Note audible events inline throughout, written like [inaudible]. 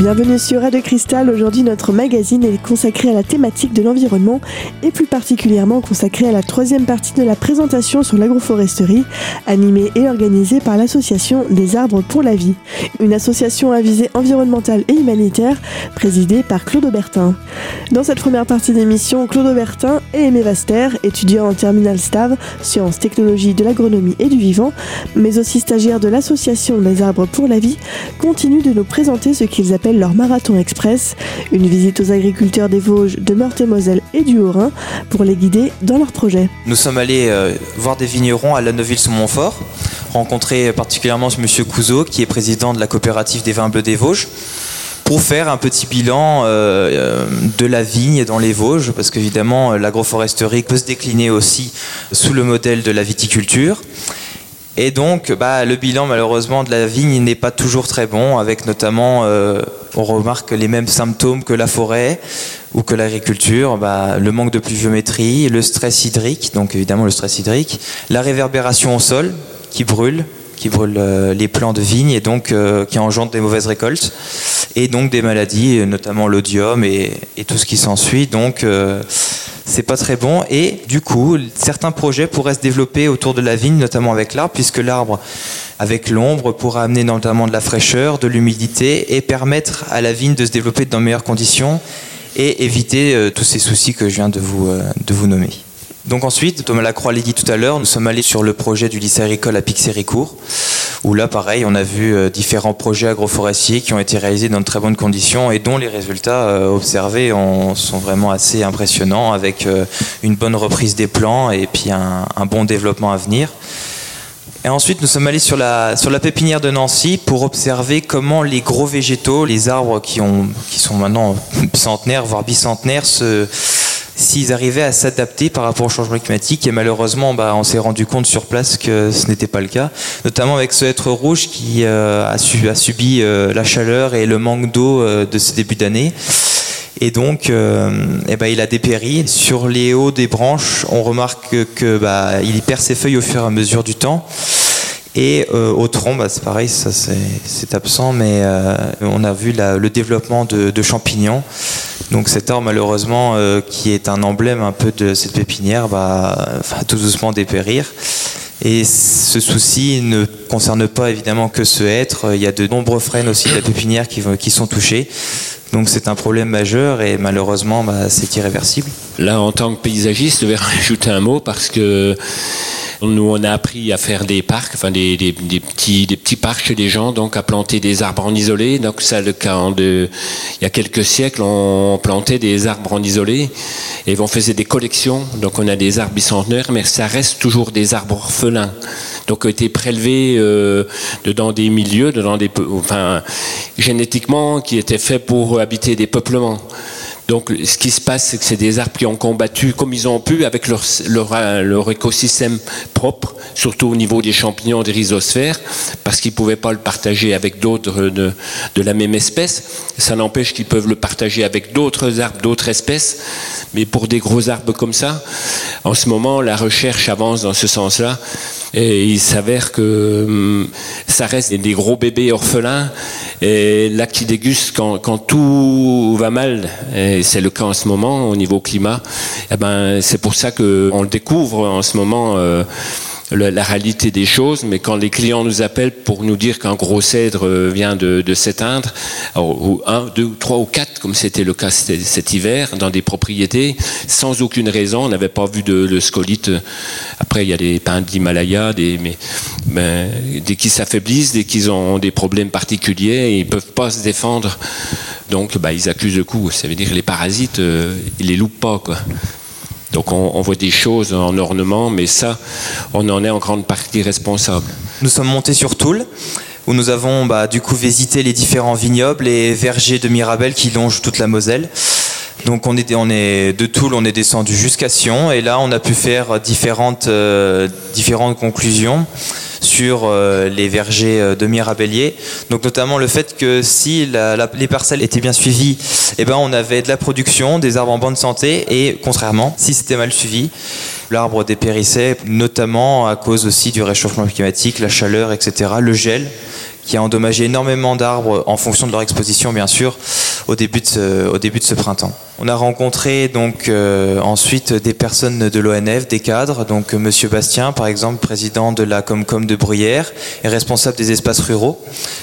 Bienvenue sur Radio Cristal. Aujourd'hui, notre magazine est consacré à la thématique de l'environnement et plus particulièrement consacré à la troisième partie de la présentation sur l'agroforesterie, animée et organisée par l'Association des arbres pour la vie, une association à visée environnementale et humanitaire présidée par Claude Aubertin. Dans cette première partie d'émission, Claude Aubertin et Aimé Vaster, étudiants en terminale STAV, sciences, technologies de l'agronomie et du vivant, mais aussi stagiaires de l'Association des arbres pour la vie, continuent de nous présenter ce qu'ils appellent leur Marathon Express, une visite aux agriculteurs des Vosges, de Meurthe-et-Moselle et du Haut-Rhin pour les guider dans leurs projets. Nous sommes allés euh, voir des vignerons à la Neuville-sous-Montfort, rencontrer particulièrement M. Couzeau, qui est président de la coopérative des vins bleus des Vosges pour faire un petit bilan euh, euh, de la vigne dans les Vosges, parce qu'évidemment l'agroforesterie peut se décliner aussi sous le modèle de la viticulture. Et donc, bah, le bilan malheureusement de la vigne n'est pas toujours très bon, avec notamment, euh, on remarque les mêmes symptômes que la forêt ou que l'agriculture, bah, le manque de pluviométrie, le stress hydrique, donc évidemment le stress hydrique, la réverbération au sol qui brûle, qui brûle euh, les plants de vigne et donc euh, qui engendre des mauvaises récoltes, et donc des maladies, notamment l'odium et, et, tout ce qui s'ensuit. Donc c'est pas très bon. Et du coup, certains projets pourraient se développer autour de la vigne, notamment avec l'arbre, puisque l'arbre, avec l'ombre, pourra amener notamment de la fraîcheur, de l'humidité et permettre à la vigne de se développer dans meilleures conditions et éviter euh, tous ces soucis que je viens de vous, euh, de vous nommer. Donc ensuite, Thomas Lacroix l'a dit tout à l'heure, nous sommes allés sur le projet du lycée agricole à Pixéricourt, où là, pareil, on a vu euh, différents projets agroforestiers qui ont été réalisés dans de très bonnes conditions et dont les résultats euh, observés sont vraiment assez impressionnants, avec euh, une bonne reprise des plants et puis un, bon développement à venir. Et ensuite, nous sommes allés sur la, sur la pépinière de Nancy pour observer comment les gros végétaux, les arbres qui, ont, qui sont maintenant centenaires, voire bicentenaires, se, s'ils arrivaient à s'adapter par rapport au changement climatique. Et malheureusement, bah, on s'est rendu compte sur place que ce n'était pas le cas, notamment avec ce être rouge qui euh, a, subi euh, la chaleur et le manque d'eau euh, de ce début d'année. Et donc, eh ben, il a dépéri. Sur les hauts des branches, on remarque que, bah, perd ses feuilles au fur et à mesure du temps. Et au tronc, bah, c'est pareil, ça c'est absent, mais on a vu le développement de champignons. Donc cet arbre malheureusement euh, qui est un emblème un peu de cette pépinière va, tout doucement dépérir. Et ce souci ne concerne pas évidemment que ce être. Il y a de nombreux frênes aussi de la pépinière qui, sont touchés. Donc c'est un problème majeur et malheureusement bah, c'est irréversible. Là en tant que paysagiste, je vais [laughs] rajouter un mot parce que nous, on a appris à faire des parcs, enfin des, petits, des petits parcs chez les gens, donc à planter des arbres en isolé. Donc ça, le cas de, il y a quelques siècles, on plantait des arbres en isolé et on faisait des collections. Donc on a des arbres bicentenaires, mais ça reste toujours des arbres orphelins. Donc ont été prélevés euh, dans des milieux, dans des, enfin génétiquement, qui étaient faits pour habiter des peuplements. Donc, ce qui se passe, c'est que c'est des arbres qui ont combattu comme ils ont pu avec leur, leur, écosystème propre, surtout au niveau des champignons, des rhizosphères, parce qu'ils ne pouvaient pas le partager avec d'autres de, de, la même espèce. Ça n'empêche qu'ils peuvent le partager avec d'autres arbres, d'autres espèces. Mais pour des gros arbres comme ça, en ce moment, la recherche avance dans ce sens-là. Et il s'avère que hum, ça reste des gros bébés orphelins. Et là qui dégustent quand, tout va mal, c'est le cas en ce moment au niveau climat, eh ben, c'est pour ça qu'on le découvre en ce moment. Euh, la, réalité des choses, mais quand les clients nous appellent pour nous dire qu'un gros cèdre euh, vient de, s'éteindre, ou un, deux, trois ou quatre, comme c'était le cas cet, hiver, dans des propriétés, sans aucune raison, on n'avait pas vu de, de, scolite. Après, il y a des pins d'Himalaya, des, mais, dès qu'ils s'affaiblissent, dès qu'ils ont des problèmes particuliers, ils ne peuvent pas se défendre. Donc, bah, ils accusent le coup. Ça veut dire que les parasites, euh, ils les loupent pas, quoi. Donc on, voit des choses en ornement, mais ça, on en est en grande partie responsable. Nous sommes montés sur Toul, où nous avons bah, du coup visité les différents vignobles et vergers de Mirabel qui longent toute la Moselle. Donc on est, on est de Toul, on est descendu jusqu'à Sion, et là on a pu faire différentes, euh, différentes conclusions sur euh, les vergers euh, de Mirabellier. Donc notamment le fait que si les parcelles étaient bien suivies, eh ben, on avait de la production, des arbres en bonne santé, et contrairement, si c'était mal suivi, l'arbre dépérissait, notamment à cause aussi du réchauffement climatique, la chaleur, etc., le gel qui a endommagé énormément d'arbres en fonction de leur exposition, bien sûr, au début de ce, printemps. On a rencontré donc euh, ensuite des personnes de l'ONF, des cadres, donc Monsieur Bastien, par exemple, président de la Comcom de Bruyères et responsable des espaces ruraux,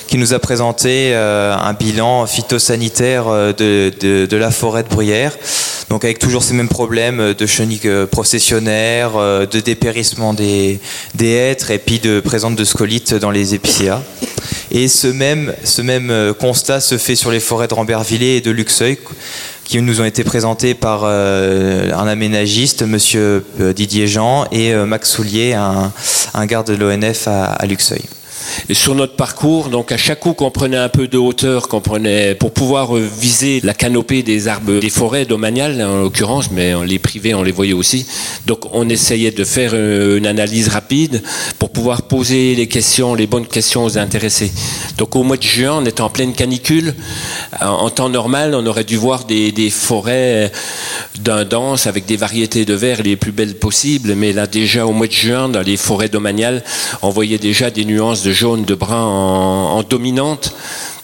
qui nous a présenté euh, un bilan phytosanitaire euh, de, la forêt de Bruyères, donc avec toujours ces mêmes problèmes de chenilles processionnaires, de dépérissement des, des hêtres et puis de présence de scolites dans les épicéas. Et ce même, même constat se fait sur les forêts de Rambervillers et de Luxeuil qui nous ont été présentés par euh, un aménagiste, Monsieur euh, Didier Jean, et euh, Max Soulier, un, garde de l'ONF à Luxeuil. Et sur notre parcours, donc à chaque coup qu'on prenait un peu de hauteur, qu'on prenait pour pouvoir euh, viser la canopée des arbres, des forêts domaniales en l'occurrence, mais les privés on les voyait aussi. Donc on essayait de faire euh, une analyse rapide pour pouvoir poser les questions, les bonnes questions aux intéressés. Donc au mois de juin, on était en pleine canicule. En temps normal, on aurait dû voir des, forêts d'un dense avec des variétés de verts les plus belles possibles, mais là déjà au mois de juin, dans les forêts domaniales, on voyait déjà des nuances de jaune, de brun en, dominante.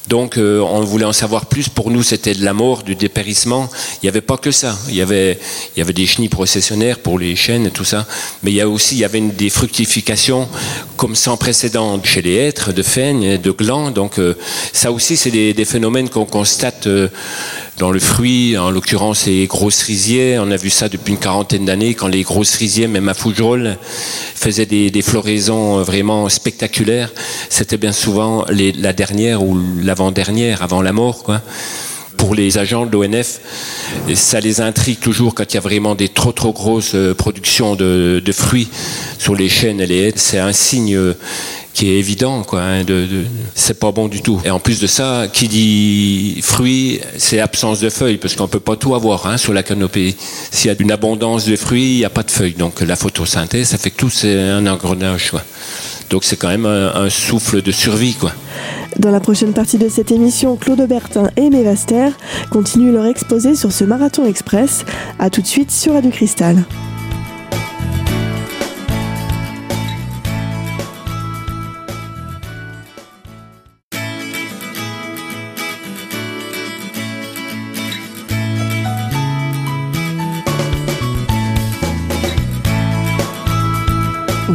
Donc euh, on voulait en savoir plus. Pour nous, c'était de la mort, du dépérissement. Il n'y avait pas que ça. Il y avait, il y avait des chenilles processionnaires pour les chênes et tout ça. Mais il y a aussi, il y avait des fructifications comme sans précédent chez les hêtres, de faignes, de glands. Donc euh, ça aussi, c'est des, des, phénomènes qu'on constate euh, dans le fruit, en l'occurrence les gros cerisiers. On a vu ça depuis une quarantaine d'années quand les gros cerisiers, même à Fougerolles, faisaient des, floraisons vraiment spectaculaires. C'était bien souvent la dernière ou l'avant-dernière, avant la mort, quoi. Pour les agents de l'ONF, ça les intrigue toujours quand il y a vraiment des trop trop grosses productions de, fruits sur les chaînes et les haies. C'est un signe qui est évident, quoi. Hein, c'est pas bon du tout. Et en plus de ça, qui dit fruits, c'est absence de feuilles, parce qu'on peut pas tout avoir hein, sur la canopée. S'il y a une abondance de fruits, il n'y a pas de feuilles. Donc la photosynthèse, ça fait que tout c'est un engrenage, quoi. Donc c'est quand même un, souffle de survie, quoi. Dans la prochaine partie de cette émission, Claude Aubertin et Aimé Vaster continuent leur exposé sur ce marathon express. A tout de suite sur Radio Cristal.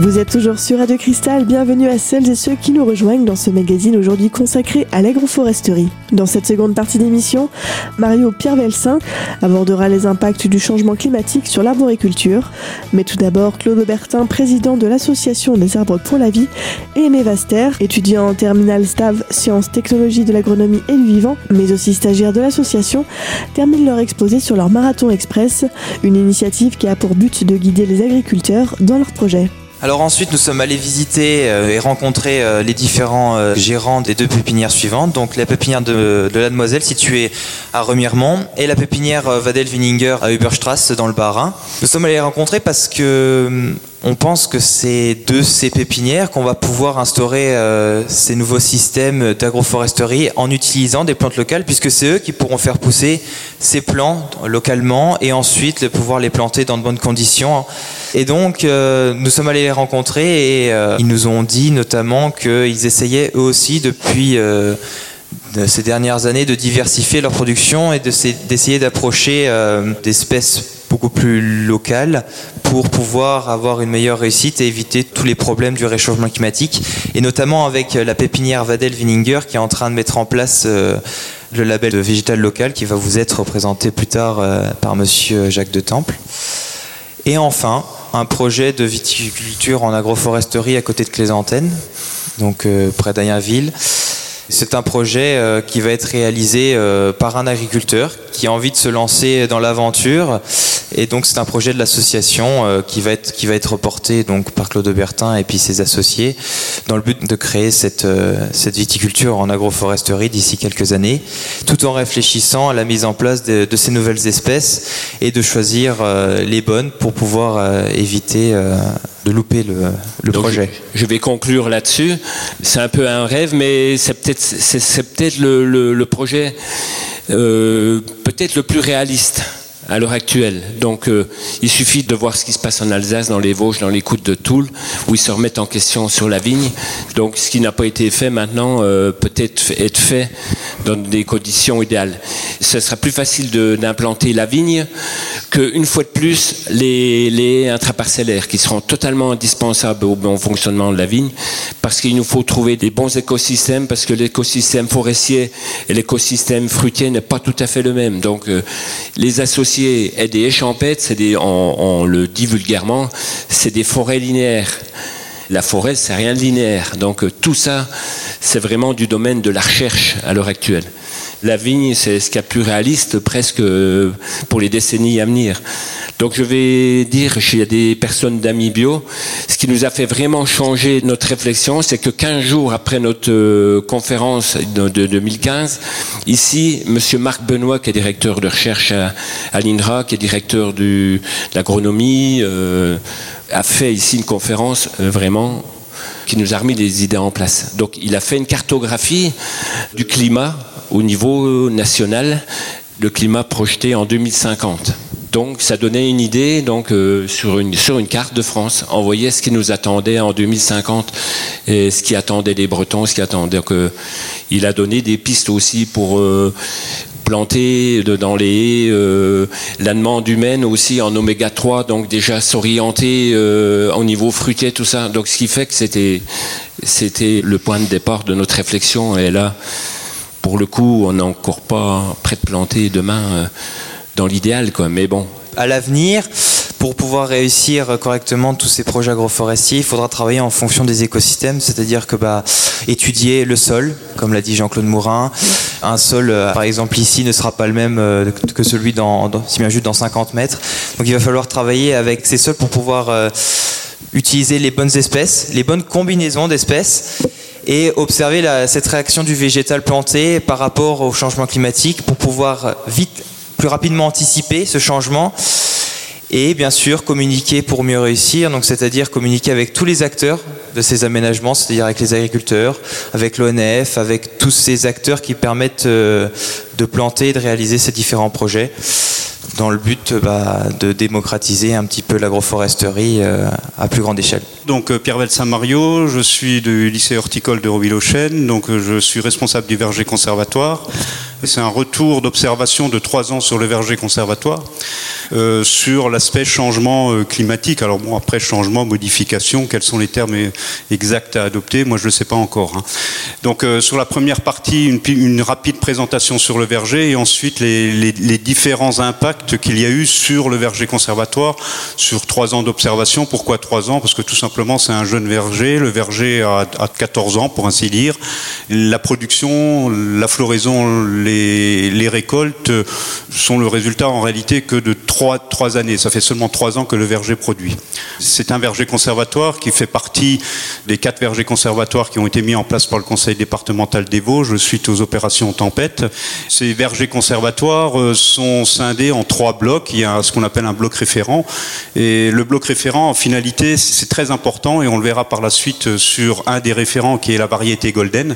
Vous êtes toujours sur Radio Cristal, bienvenue à celles et ceux qui nous rejoignent dans ce magazine aujourd'hui consacré à l'agroforesterie. Dans cette seconde partie d'émission, Mario Pierre Velsin abordera les impacts du changement climatique sur l'arboriculture. Mais tout d'abord, Claude Aubertin, président de l'Association des arbres pour la vie, et Aimé Vaster, étudiant en terminale STAV Sciences, Technologies de l'agronomie et du vivant, mais aussi stagiaire de l'association, terminent leur exposé sur leur Marathon Express, une initiative qui a pour but de guider les agriculteurs dans leurs projets. Alors ensuite, nous sommes allés visiter euh, et rencontrer euh, les différents euh, gérants des deux pépinières suivantes. Donc la pépinière de, la Demoiselle située à Remiremont et la pépinière Vadel-Vininger à Uberstrasse dans le Bas-Rhin. Nous sommes allés les rencontrer parce que on pense que c'est de ces pépinières qu'on va pouvoir instaurer euh, ces nouveaux systèmes d'agroforesterie en utilisant des plantes locales, puisque c'est eux qui pourront faire pousser ces plants localement et ensuite pouvoir les planter dans de bonnes conditions. Et donc, euh, nous sommes allés les rencontrer et euh, ils nous ont dit notamment qu'ils essayaient eux aussi depuis de ces dernières années de diversifier leur production et d'essayer d'approcher d'espèces beaucoup plus locales pour pouvoir avoir une meilleure réussite et éviter tous les problèmes du réchauffement climatique et notamment avec la pépinière Vadel Vininger qui est en train de mettre en place euh, le label de végétal local qui va vous être présenté plus tard euh, par monsieur Jacques de Temple. Et enfin, un projet de viticulture en agroforesterie à côté de Clézantaine, donc euh, près d'Ayenville. C'est un projet euh, qui va être réalisé euh, par un agriculteur qui a envie de se lancer dans l'aventure. Et donc c'est un projet de l'association euh, qui va être qui va être reporté donc par Claude Bertin et puis ses associés dans le but de créer cette cette viticulture en agroforesterie d'ici quelques années, tout en réfléchissant à la mise en place de, de ces nouvelles espèces et de choisir les bonnes pour pouvoir éviter de louper le, le Donc, projet. Je vais conclure là-dessus. C'est un peu un rêve, mais c'est peut-être c'est peut-être le, le, le, projet euh, peut-être le plus réaliste à l'heure actuelle. Donc euh, il suffit de voir ce qui se passe en Alsace, dans les Vosges, dans les Côtes de Toul, où ils se remettent en question sur la vigne. Donc ce qui n'a pas été fait maintenant euh, peut être être fait dans des conditions idéales. Ce sera plus facile d'implanter la vigne qu'une fois de plus les, intraparcellaires qui seront totalement indispensables au bon fonctionnement de la vigne parce qu'il nous faut trouver des bons écosystèmes parce que l'écosystème forestier et l'écosystème fruitier n'est pas tout à fait le même. Donc euh, les associés et des échampêtres, c'est des, on, le dit vulgairement, c'est des forêts linéaires. La forêt, c'est rien de linéaire. Donc euh, tout ça, c'est vraiment du domaine de la recherche à l'heure actuelle. La vigne, c'est ce qu'il y a plus réaliste presque euh, pour les décennies à venir. Donc je vais dire chez des personnes d'amis bio, ce qui nous a fait vraiment changer notre réflexion, c'est que 15 jours après notre euh, conférence de, 2015, ici, Monsieur Marc Benoît, qui est directeur de recherche à, l'INRA, qui est directeur de l'agronomie, euh, a fait ici une conférence euh, vraiment qui nous a remis des idées en place. Donc il a fait une cartographie du climat au niveau national, le climat projeté en 2050. Donc ça donnait une idée donc euh, sur une carte de France. On voyait ce qui nous attendait en 2050 et ce qui attendait les Bretons, ce qui attendait il a donné des pistes aussi pour euh, planter dans les haies, euh, la demande humaine aussi en oméga 3, donc déjà s'orienter au niveau fruitier, tout ça. Donc ce qui fait que c'était le point de départ de notre réflexion. Et là, pour le coup, on n'est encore pas prêt de planter demain dans l'idéal. Mais bon. À l'avenir, pour pouvoir réussir correctement tous ces projets agroforestiers, il faudra travailler en fonction des écosystèmes, c'est-à-dire que bah, étudier le sol, comme l'a dit Jean-Claude Mourin. Un sol, euh, par exemple ici, ne sera pas le même euh, que celui dans, si bien juste dans 50 mètres. Donc il va falloir travailler avec ces sols pour pouvoir euh, utiliser les bonnes espèces, les bonnes combinaisons d'espèces et observer cette réaction du végétal planté par rapport au changement climatique pour pouvoir vite plus rapidement anticiper ce changement et bien sûr communiquer pour mieux réussir, donc c'est-à-dire communiquer avec tous les acteurs de ces aménagements, c'est-à-dire avec les agriculteurs, avec l'ONF, avec tous ces acteurs qui permettent euh, de planter et de réaliser ces différents projets dans le but bah, de démocratiser un petit peu l'agroforesterie euh, à plus grande échelle. Donc euh, Pierre Saint-Mario, je suis du lycée horticole de Roville-aux-Chênes, donc je suis responsable du verger conservatoire. C'est un retour d'observation de trois ans sur le verger conservatoire, euh, sur l'aspect changement euh, climatique. Alors bon, après changement, modification, quels sont les termes exacts à adopter Moi, je ne le sais pas encore. Hein. Donc euh, sur la première partie, une, rapide présentation sur le verger et ensuite les différents impacts qu'il y a eu sur le verger conservatoire sur trois ans d'observation. Pourquoi trois ans? Parce que tout simplement, c'est un jeune verger. Le verger a, a 14 ans, pour ainsi dire. La production, la floraison, les, récoltes sont le résultat en réalité que de trois, trois années. Ça fait seulement trois ans que le verger produit. C'est un verger conservatoire qui fait partie des quatre vergers conservatoires qui ont été mis en place par le conseil départemental des Vosges suite aux opérations Tempête. Ces vergers conservatoires euh, sont scindés en trois blocs. Il y a ce qu'on appelle un bloc référent. Et le bloc référent, en finalité, c'est très important et on le verra par la suite sur un des référents qui est la variété Golden.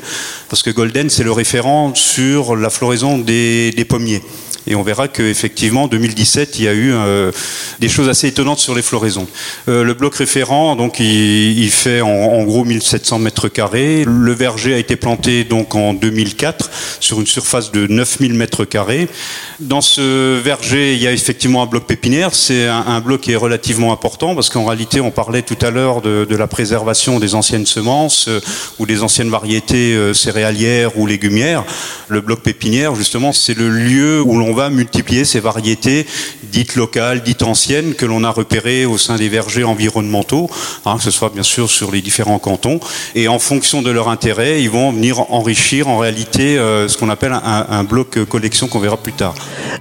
Parce que Golden, c'est le référent sur la floraison des, des pommiers. Et on verra qu'effectivement, en 2017, il y a eu euh, des choses assez étonnantes sur les floraisons. Euh, le bloc référent, donc, il, fait en, en, gros 1700 mètres carrés. Le verger a été planté donc en 2004 sur une surface de 9000 mètres carrés. Dans ce verger, il y a effectivement un bloc pépinière. C'est un, bloc qui est relativement important parce qu'en réalité, on parlait tout à l'heure de, la préservation des anciennes semences euh, ou des anciennes variétés céréalières ou légumières. Le bloc pépinière, justement, c'est le lieu où l'on on va multiplier ces variétés dites locales, dites anciennes, que l'on a repérées au sein des vergers environnementaux, hein, que ce soit bien sûr sur les différents cantons. Et en fonction de leur intérêt, ils vont venir enrichir en réalité euh, ce qu'on appelle un, bloc collection qu'on verra plus tard.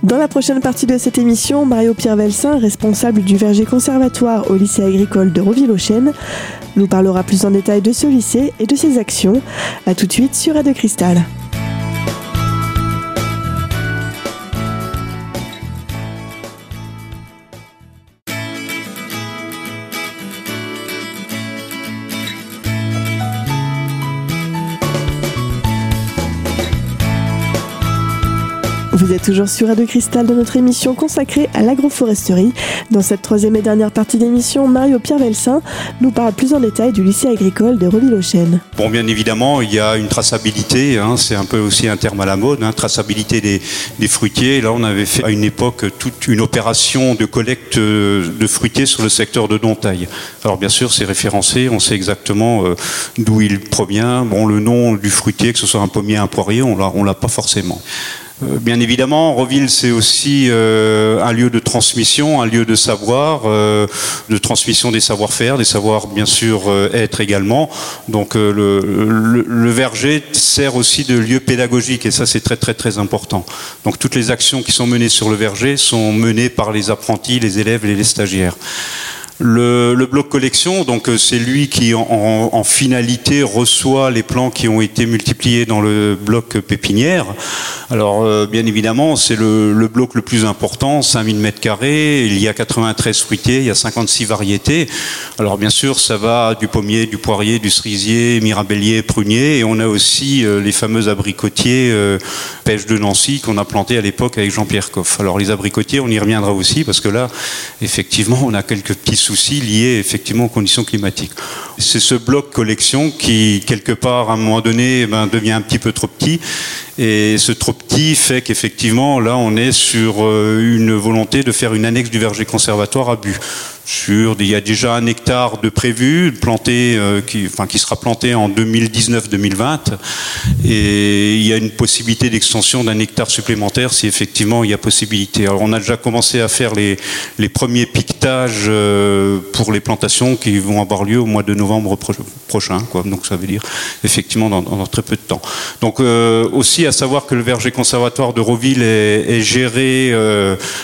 Dans la prochaine partie de cette émission, Mario Pierre Velsin, responsable du verger conservatoire au lycée agricole de Roville-aux-Chênes, nous parlera plus en détail de ce lycée et de ses actions. A tout de suite sur Radio Cristal. Toujours sur Radio Cristal dans notre émission consacrée à l'agroforesterie. Dans cette troisième et dernière partie d'émission, Mario Pierre Velsin nous parle plus en détail du lycée agricole de Reville-aux-Chênes. Bon, bien évidemment, il y a une traçabilité, hein, c'est un peu aussi un terme à la mode, hein, traçabilité des, fruitiers. Là, on avait fait à une époque toute une opération de collecte de fruitiers sur le secteur de Dontaille. Alors bien sûr, c'est référencé, on sait exactement euh, d'où il provient. Bon, le nom du fruitier, que ce soit un pommier, un poirier, on l'a pas forcément. Euh, bien évidemment, Roville, c'est aussi euh, un lieu de transmission, un lieu de savoir, euh, de transmission des savoir-faire, des savoirs, bien sûr, être également. Donc, le, verger sert aussi de lieu pédagogique, et ça, c'est très, très, très important. Donc, toutes les actions qui sont menées sur le verger sont menées par les apprentis, les élèves et les stagiaires. Le, bloc collection, donc euh, c'est lui qui en, finalité reçoit les plants qui ont été multipliés dans le bloc pépinière. Alors euh, bien évidemment, c'est le, bloc le plus important, 5000 mètres carrés. Il y a 93 fruitiers, il y a 56 variétés. Alors bien sûr, ça va du pommier, du poirier, du cerisier, mirabellier, prunier, et on a aussi euh, les fameux abricotiers pêche de Nancy qu'on a plantés à l'époque avec Jean-Pierre Coff. Alors les abricotiers, on y reviendra aussi parce que là, effectivement, on a quelques petits soucis liés effectivement aux conditions climatiques. C'est ce bloc collection qui, quelque part, à un moment donné, ben, devient un petit peu trop petit. Et ce trop petit fait qu'effectivement, là, on est sur euh, une volonté de faire une annexe du verger conservatoire à but il y a déjà un hectare de prévu, planté, euh, qui, enfin, qui sera planté en 2019-2020, et il y a une possibilité d'extension d'un hectare supplémentaire si effectivement il y a possibilité. Alors on a déjà commencé à faire les, premiers piquetages euh, pour les plantations qui vont avoir lieu au mois de novembre prochain, donc ça veut dire effectivement dans, très peu de temps. Donc euh, aussi à savoir que le verger conservatoire de Roville est, est géré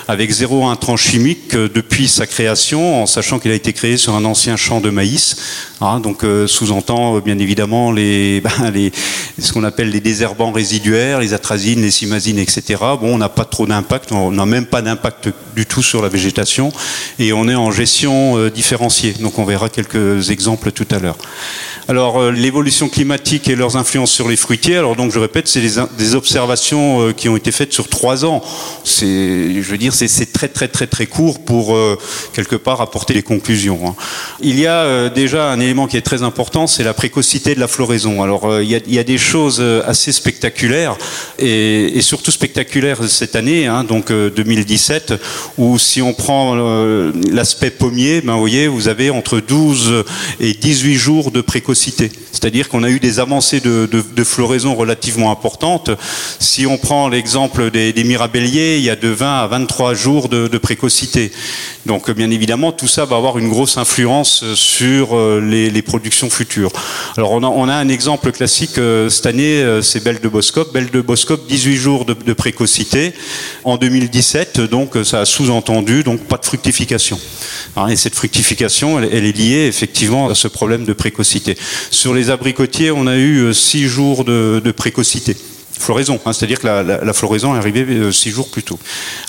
avec zéro intrant chimique depuis sa création en sachant qu'il a été créé sur un ancien champ de maïs. Hein, donc euh, sous-entend euh, bien évidemment les, [laughs] ben, les ce qu'on appelle les désherbants résiduaires, les atrazines, les simazines, etc. Bon, on n'a pas trop d'impact, on n'a même pas d'impact du tout sur la végétation, et on est en gestion euh, différenciée. Donc on verra quelques exemples tout à l'heure. Alors l'évolution climatique et leurs influences sur les fruitiers. Alors donc je répète, c'est des, observations qui ont été faites sur trois ans. Je veux dire, c'est très très très très court pour quelque part apporter les conclusions. Hein. Il y a déjà un élément qui est très important, c'est la précocité de la floraison. Alors euh, il y, a, des choses euh, assez spectaculaires et, surtout spectaculaires cette année, hein, donc 2017, euh, où si on prend l'aspect pommier, ben, vous voyez, vous avez entre 12 et 18 jours de précocité. C'est-à-dire qu'on a eu des avancées de, floraison relativement importantes. Si on prend l'exemple des, mirabelliers, il y a de 20 à 23 jours de, précocité. Donc bien évidemment, tout ça va avoir une grosse influence sur les les, productions futures. Alors on a, un exemple classique euh, cette année, euh, c'est Belle de Boscop. Belle de Boscop, 18 jours de, précocité. En 2017, donc ça a sous-entendu donc pas de fructification. Hein, et cette fructification, elle, est liée effectivement à ce problème de précocité. Sur les abricotiers, on a eu 6 euh, jours de précocité floraison, hein, c'est-à-dire que la, floraison est arrivée euh, six jours plus tôt.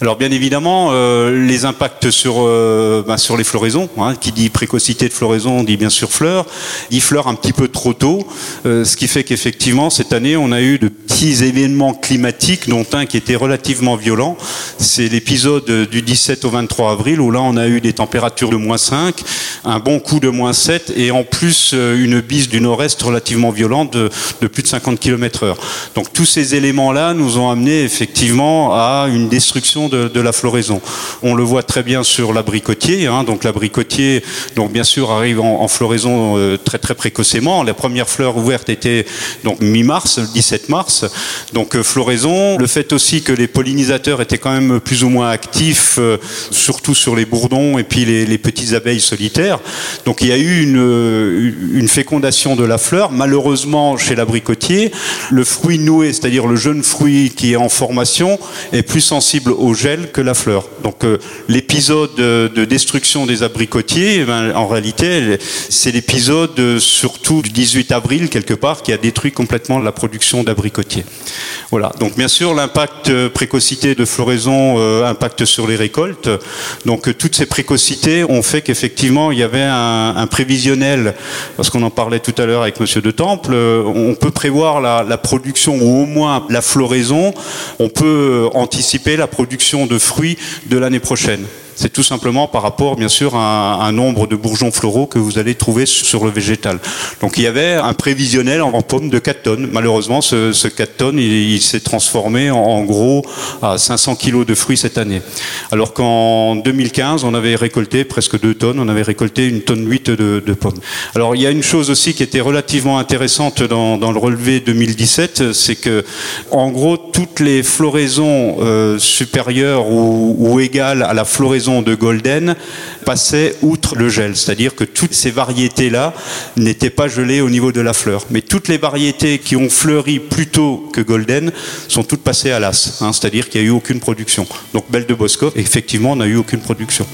Alors bien évidemment, euh, les impacts sur euh, ben, sur les floraisons, hein, qui dit précocité de floraison, dit bien sûr fleurs, dit fleurs un petit peu trop tôt, ce qui fait qu'effectivement cette année on a eu de petits événements climatiques, dont un qui était relativement violent, c'est l'épisode du 17 au 23 avril où là on a eu des températures de moins 5, un bon coup de moins 7 et en plus une bise du nord-est relativement violente de, plus de 50 km/h. Donc tous ces ces éléments-là nous ont amené effectivement à une destruction de, la floraison. On le voit très bien sur l'abricotier. Hein, donc l'abricotier, donc bien sûr, arrive en, floraison euh, très très précocement. La première fleur ouverte était donc mi-mars, le 17 mars. Donc euh, floraison. Le fait aussi que les pollinisateurs étaient quand même plus ou moins actifs, euh, surtout sur les bourdons et puis les, petites abeilles solitaires. Donc il y a eu une, une fécondation de la fleur. Malheureusement, chez l'abricotier, le fruit noué, c'est c'est-à-dire le jeune fruit qui est en formation, est plus sensible au gel que la fleur. Donc euh, l'épisode de, destruction des abricotiers, eh ben, en réalité, c'est l'épisode euh, surtout du 18 avril, quelque part, qui a détruit complètement la production d'abricotiers. Voilà. Donc bien sûr, l'impact euh, précocité de floraison impacte sur les récoltes. Donc toutes ces précocités ont fait qu'effectivement, il y avait un, prévisionnel, parce qu'on en parlait tout à l'heure avec Monsieur de Temple, on peut prévoir la, production ou au moins la floraison, on peut anticiper la production de fruits de l'année prochaine. C'est tout simplement par rapport, bien sûr, à un, nombre de bourgeons floraux que vous allez trouver sur le végétal. Donc il y avait un prévisionnel en, pomme de 4 tonnes. Malheureusement, ce, ce 4 tonnes, il, s'est transformé en, gros à 500 kilos de fruits cette année. Alors qu'en 2015, on avait récolté presque 2 tonnes, on avait récolté une tonne 8 de, de, pommes. Alors il y a une chose aussi qui était relativement intéressante dans, le relevé 2017, c'est que en gros toutes les floraisons euh, supérieures ou égales à la floraison de Golden passait outre le gel, c'est-à-dire que toutes ces variétés-là n'étaient pas gelées au niveau de la fleur. Mais toutes les variétés qui ont fleuri plus tôt que Golden sont toutes passées à l'as, hein, c'est-à-dire qu'il n'y a eu aucune production. Donc Belle de Bosco, effectivement, n'a eu aucune production.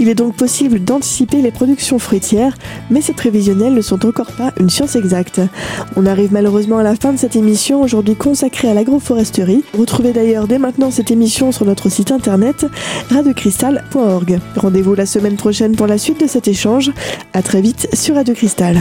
Il est donc possible d'anticiper les productions fruitières, mais ces prévisionnels ne sont encore pas une science exacte. On arrive malheureusement à la fin de cette émission, aujourd'hui consacrée à l'agroforesterie. Retrouvez d'ailleurs dès maintenant cette émission sur notre site internet radiocristal.org. Rendez-vous la semaine prochaine pour la suite de cet échange. À très vite sur Radio Cristal.